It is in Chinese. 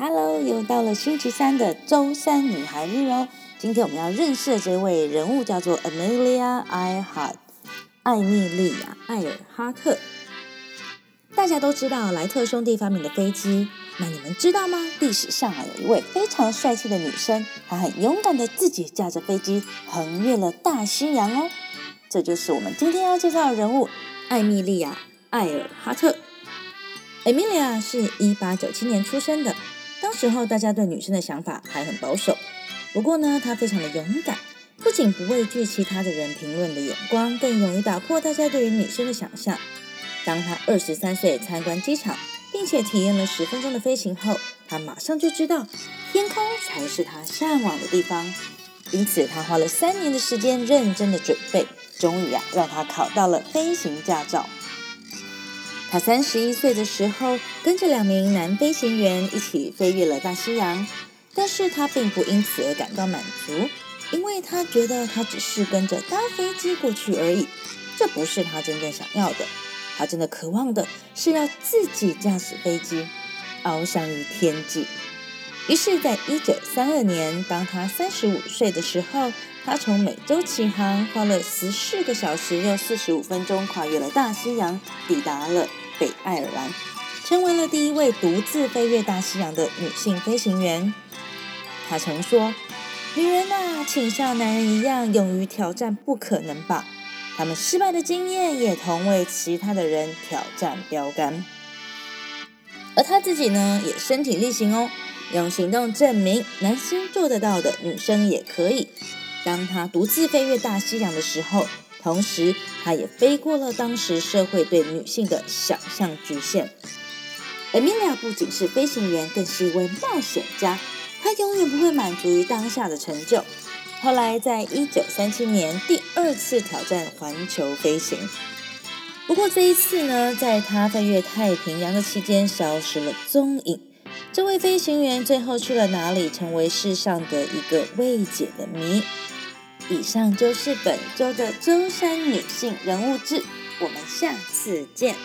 Hello，又到了星期三的周三女孩日哦。今天我们要认识的这位人物叫做 Amelia Earhart，艾米莉亚·艾尔哈特。大家都知道莱特兄弟发明的飞机，那你们知道吗？历史上啊有一位非常帅气的女生，她很勇敢的自己驾着飞机横越了大西洋哦。这就是我们今天要介绍的人物艾米莉亚·艾尔哈特。Emilia 是一八九七年出生的，当时候大家对女生的想法还很保守。不过呢，她非常的勇敢，不仅不畏惧其他的人评论的眼光，更勇于打破大家对于女生的想象。当她二十三岁参观机场，并且体验了十分钟的飞行后，她马上就知道天空才是她向往的地方。因此，她花了三年的时间认真的准备，终于啊，让她考到了飞行驾照。他三十一岁的时候，跟着两名男飞行员一起飞越了大西洋，但是他并不因此而感到满足，因为他觉得他只是跟着搭飞机过去而已，这不是他真正想要的。他真的渴望的是要自己驾驶飞机，翱翔于天际。于是，在一九三二年，当他三十五岁的时候，他从美洲起航，花了十四个小时又四十五分钟，跨越了大西洋，抵达了北爱尔兰，成为了第一位独自飞越大西洋的女性飞行员。她曾说：“女人呐，请像男人一样，勇于挑战不可能吧。他们失败的经验，也同为其他的人挑战标杆。”而她自己呢，也身体力行哦。用行动证明男生做得到的，女生也可以。当他独自飞越大西洋的时候，同时他也飞过了当时社会对女性的想象局限。Emilia 不仅是飞行员，更是一位冒险家。她永远不会满足于当下的成就。后来，在一九三七年，第二次挑战环球飞行。不过这一次呢，在他飞越太平洋的期间，消失了踪影。这位飞行员最后去了哪里，成为世上的一个未解的谜。以上就是本周的舟山女性人物志，我们下次见。